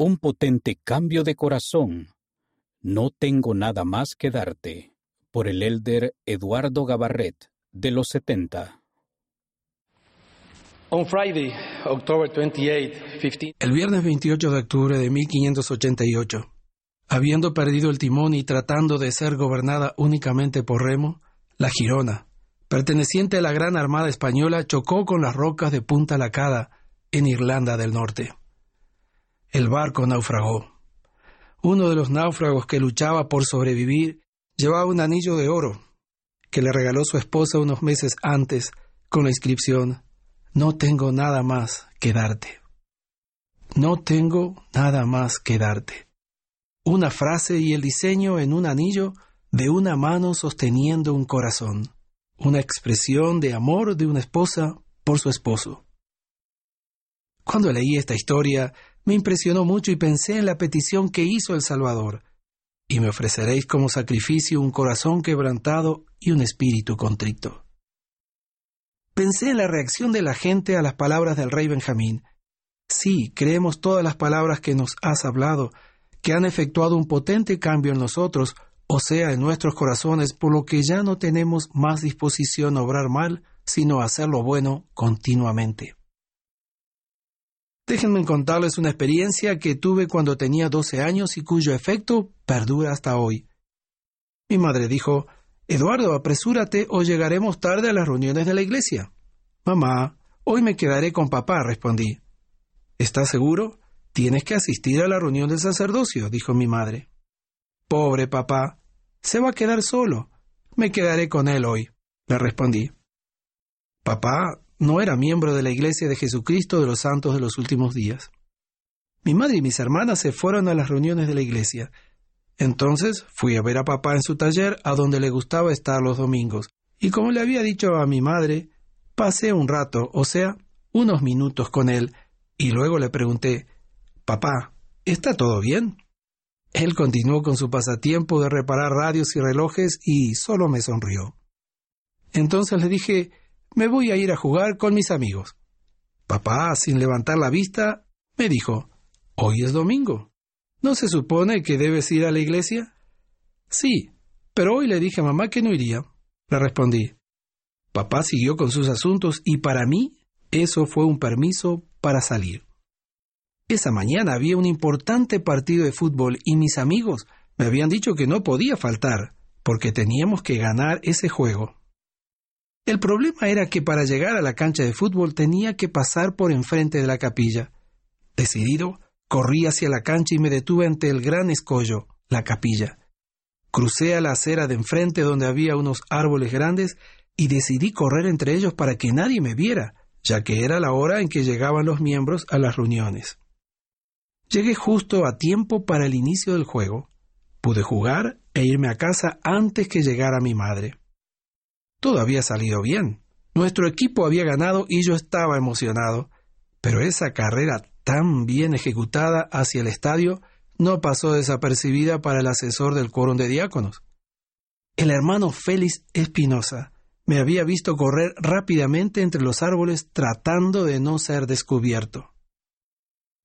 Un potente cambio de corazón. No tengo nada más que darte. Por el elder Eduardo Gabarret, de los 70. El viernes 28 de octubre de 1588, habiendo perdido el timón y tratando de ser gobernada únicamente por remo, la Girona, perteneciente a la Gran Armada Española, chocó con las rocas de Punta Lacada, en Irlanda del Norte. El barco naufragó. Uno de los náufragos que luchaba por sobrevivir llevaba un anillo de oro que le regaló su esposa unos meses antes con la inscripción No tengo nada más que darte. No tengo nada más que darte. Una frase y el diseño en un anillo de una mano sosteniendo un corazón. Una expresión de amor de una esposa por su esposo. Cuando leí esta historia, me impresionó mucho y pensé en la petición que hizo el Salvador. Y me ofreceréis como sacrificio un corazón quebrantado y un espíritu contrito. Pensé en la reacción de la gente a las palabras del rey Benjamín. Sí, creemos todas las palabras que nos has hablado, que han efectuado un potente cambio en nosotros, o sea, en nuestros corazones, por lo que ya no tenemos más disposición a obrar mal, sino a hacer lo bueno continuamente. Déjenme contarles una experiencia que tuve cuando tenía 12 años y cuyo efecto perdura hasta hoy. Mi madre dijo, Eduardo, apresúrate o llegaremos tarde a las reuniones de la iglesia. Mamá, hoy me quedaré con papá, respondí. ¿Estás seguro? Tienes que asistir a la reunión del sacerdocio, dijo mi madre. Pobre papá, se va a quedar solo. Me quedaré con él hoy, le respondí. Papá, no era miembro de la Iglesia de Jesucristo de los Santos de los Últimos Días. Mi madre y mis hermanas se fueron a las reuniones de la iglesia. Entonces fui a ver a papá en su taller a donde le gustaba estar los domingos, y como le había dicho a mi madre, pasé un rato, o sea, unos minutos con él, y luego le pregunté, Papá, ¿está todo bien? Él continuó con su pasatiempo de reparar radios y relojes y solo me sonrió. Entonces le dije, me voy a ir a jugar con mis amigos. Papá, sin levantar la vista, me dijo, Hoy es domingo. ¿No se supone que debes ir a la iglesia? Sí, pero hoy le dije a mamá que no iría. Le respondí. Papá siguió con sus asuntos y para mí eso fue un permiso para salir. Esa mañana había un importante partido de fútbol y mis amigos me habían dicho que no podía faltar, porque teníamos que ganar ese juego. El problema era que para llegar a la cancha de fútbol tenía que pasar por enfrente de la capilla. Decidido, corrí hacia la cancha y me detuve ante el gran escollo, la capilla. Crucé a la acera de enfrente donde había unos árboles grandes y decidí correr entre ellos para que nadie me viera, ya que era la hora en que llegaban los miembros a las reuniones. Llegué justo a tiempo para el inicio del juego. Pude jugar e irme a casa antes que llegara mi madre. Todo había salido bien. Nuestro equipo había ganado y yo estaba emocionado. Pero esa carrera tan bien ejecutada hacia el estadio no pasó desapercibida para el asesor del quórum de diáconos. El hermano Félix Espinosa me había visto correr rápidamente entre los árboles tratando de no ser descubierto.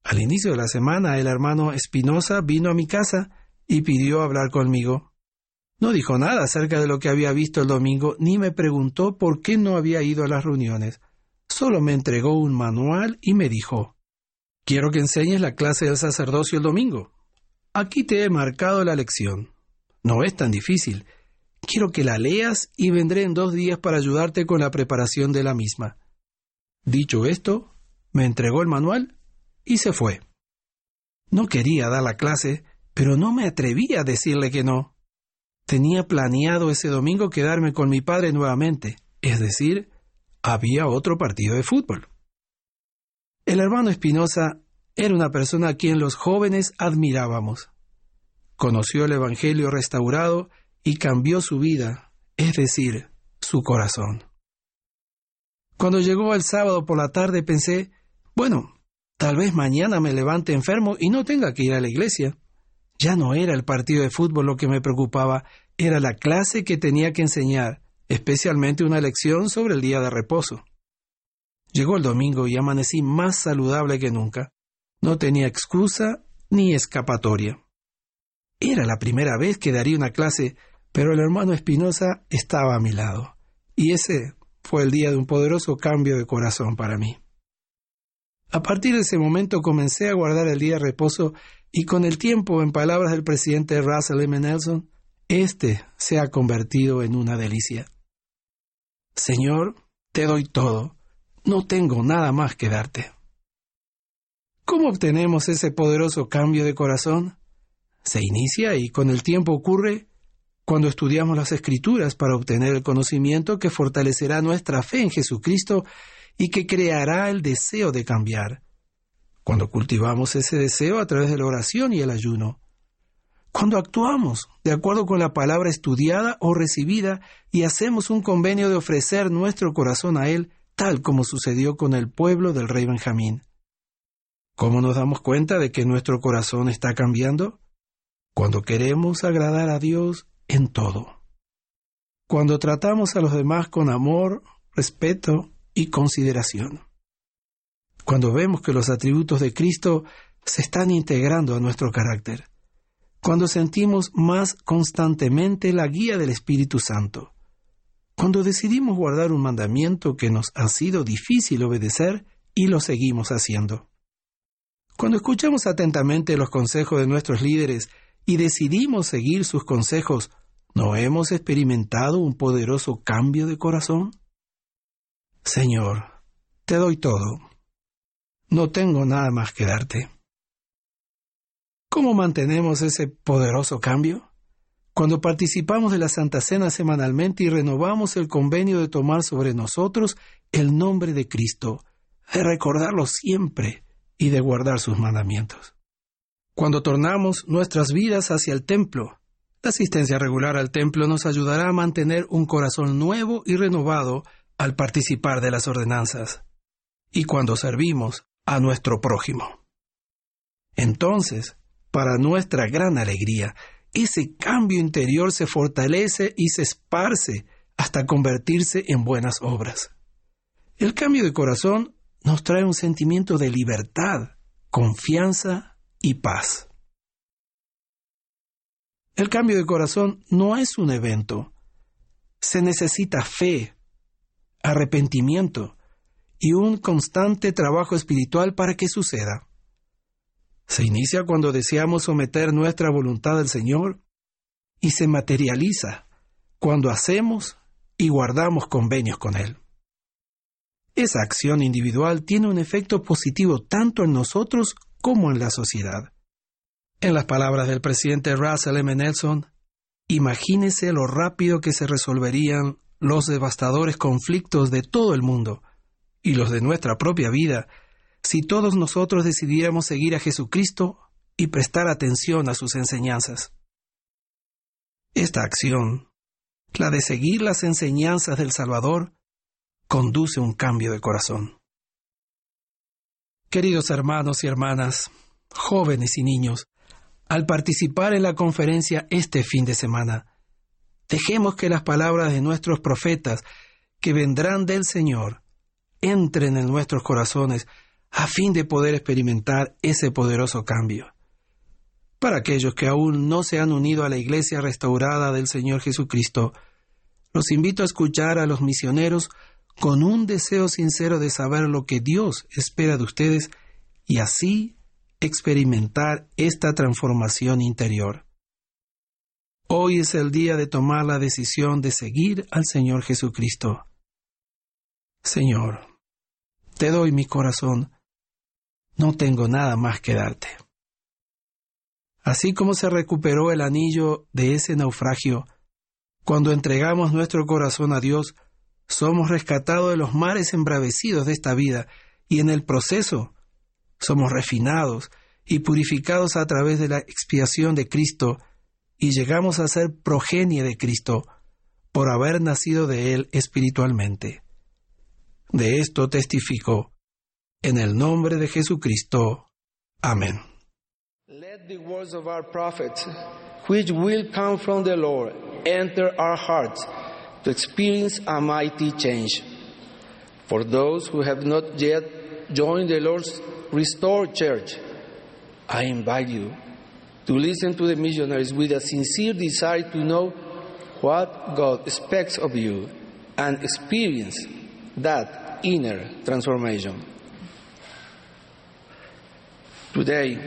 Al inicio de la semana el hermano Espinosa vino a mi casa y pidió hablar conmigo. No dijo nada acerca de lo que había visto el domingo, ni me preguntó por qué no había ido a las reuniones. Solo me entregó un manual y me dijo, Quiero que enseñes la clase del sacerdocio el domingo. Aquí te he marcado la lección. No es tan difícil. Quiero que la leas y vendré en dos días para ayudarte con la preparación de la misma. Dicho esto, me entregó el manual y se fue. No quería dar la clase, pero no me atreví a decirle que no. Tenía planeado ese domingo quedarme con mi padre nuevamente, es decir, había otro partido de fútbol. El hermano Espinosa era una persona a quien los jóvenes admirábamos. Conoció el Evangelio restaurado y cambió su vida, es decir, su corazón. Cuando llegó el sábado por la tarde pensé, bueno, tal vez mañana me levante enfermo y no tenga que ir a la iglesia. Ya no era el partido de fútbol lo que me preocupaba, era la clase que tenía que enseñar, especialmente una lección sobre el día de reposo. Llegó el domingo y amanecí más saludable que nunca. No tenía excusa ni escapatoria. Era la primera vez que daría una clase, pero el hermano Espinosa estaba a mi lado, y ese fue el día de un poderoso cambio de corazón para mí. A partir de ese momento comencé a guardar el día de reposo y con el tiempo, en palabras del presidente Russell M. Nelson, este se ha convertido en una delicia. Señor, te doy todo, no tengo nada más que darte. ¿Cómo obtenemos ese poderoso cambio de corazón? Se inicia y con el tiempo ocurre cuando estudiamos las escrituras para obtener el conocimiento que fortalecerá nuestra fe en Jesucristo y que creará el deseo de cambiar. Cuando cultivamos ese deseo a través de la oración y el ayuno. Cuando actuamos de acuerdo con la palabra estudiada o recibida y hacemos un convenio de ofrecer nuestro corazón a Él, tal como sucedió con el pueblo del rey Benjamín. ¿Cómo nos damos cuenta de que nuestro corazón está cambiando? Cuando queremos agradar a Dios en todo. Cuando tratamos a los demás con amor, respeto y consideración. Cuando vemos que los atributos de Cristo se están integrando a nuestro carácter. Cuando sentimos más constantemente la guía del Espíritu Santo. Cuando decidimos guardar un mandamiento que nos ha sido difícil obedecer y lo seguimos haciendo. Cuando escuchamos atentamente los consejos de nuestros líderes y decidimos seguir sus consejos, ¿no hemos experimentado un poderoso cambio de corazón? Señor, te doy todo. No tengo nada más que darte. ¿Cómo mantenemos ese poderoso cambio? Cuando participamos de la Santa Cena semanalmente y renovamos el convenio de tomar sobre nosotros el nombre de Cristo, de recordarlo siempre y de guardar sus mandamientos. Cuando tornamos nuestras vidas hacia el templo, la asistencia regular al templo nos ayudará a mantener un corazón nuevo y renovado al participar de las ordenanzas y cuando servimos a nuestro prójimo. Entonces, para nuestra gran alegría, ese cambio interior se fortalece y se esparce hasta convertirse en buenas obras. El cambio de corazón nos trae un sentimiento de libertad, confianza y paz. El cambio de corazón no es un evento. Se necesita fe, arrepentimiento y un constante trabajo espiritual para que suceda. Se inicia cuando deseamos someter nuestra voluntad al Señor y se materializa cuando hacemos y guardamos convenios con Él. Esa acción individual tiene un efecto positivo tanto en nosotros como en la sociedad. En las palabras del presidente Russell M. Nelson, imagínese lo rápido que se resolverían los devastadores conflictos de todo el mundo y los de nuestra propia vida si todos nosotros decidiéramos seguir a Jesucristo y prestar atención a sus enseñanzas. Esta acción, la de seguir las enseñanzas del Salvador, conduce un cambio de corazón. Queridos hermanos y hermanas, jóvenes y niños, al participar en la conferencia este fin de semana, Dejemos que las palabras de nuestros profetas, que vendrán del Señor, entren en nuestros corazones a fin de poder experimentar ese poderoso cambio. Para aquellos que aún no se han unido a la iglesia restaurada del Señor Jesucristo, los invito a escuchar a los misioneros con un deseo sincero de saber lo que Dios espera de ustedes y así experimentar esta transformación interior. Hoy es el día de tomar la decisión de seguir al Señor Jesucristo. Señor, te doy mi corazón. No tengo nada más que darte. Así como se recuperó el anillo de ese naufragio, cuando entregamos nuestro corazón a Dios, somos rescatados de los mares embravecidos de esta vida y en el proceso somos refinados y purificados a través de la expiación de Cristo y llegamos a ser progenie de Cristo por haber nacido de Él espiritualmente. De esto testifico en el nombre de Jesucristo. Amén. Let the words of our prophet, which will come from the Lord, enter our hearts to experience a mighty change. For those who have not yet joined the Lord's restored church, I invite you to listen to the missionaries with a sincere desire to know what God expects of you and experience that inner transformation. Today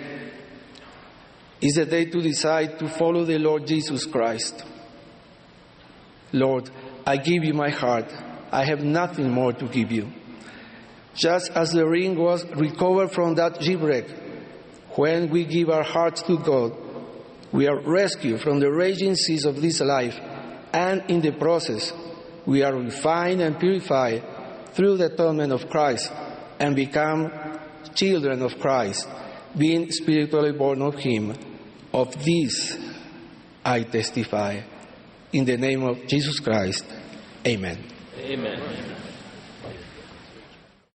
is the day to decide to follow the Lord Jesus Christ. Lord, I give you my heart. I have nothing more to give you. Just as the ring was recovered from that shipwreck, when we give our hearts to God, we are rescued from the raging seas of this life, and in the process, we are refined and purified through the atonement of Christ and become children of Christ, being spiritually born of Him. Of this I testify. In the name of Jesus Christ, Amen. Amen.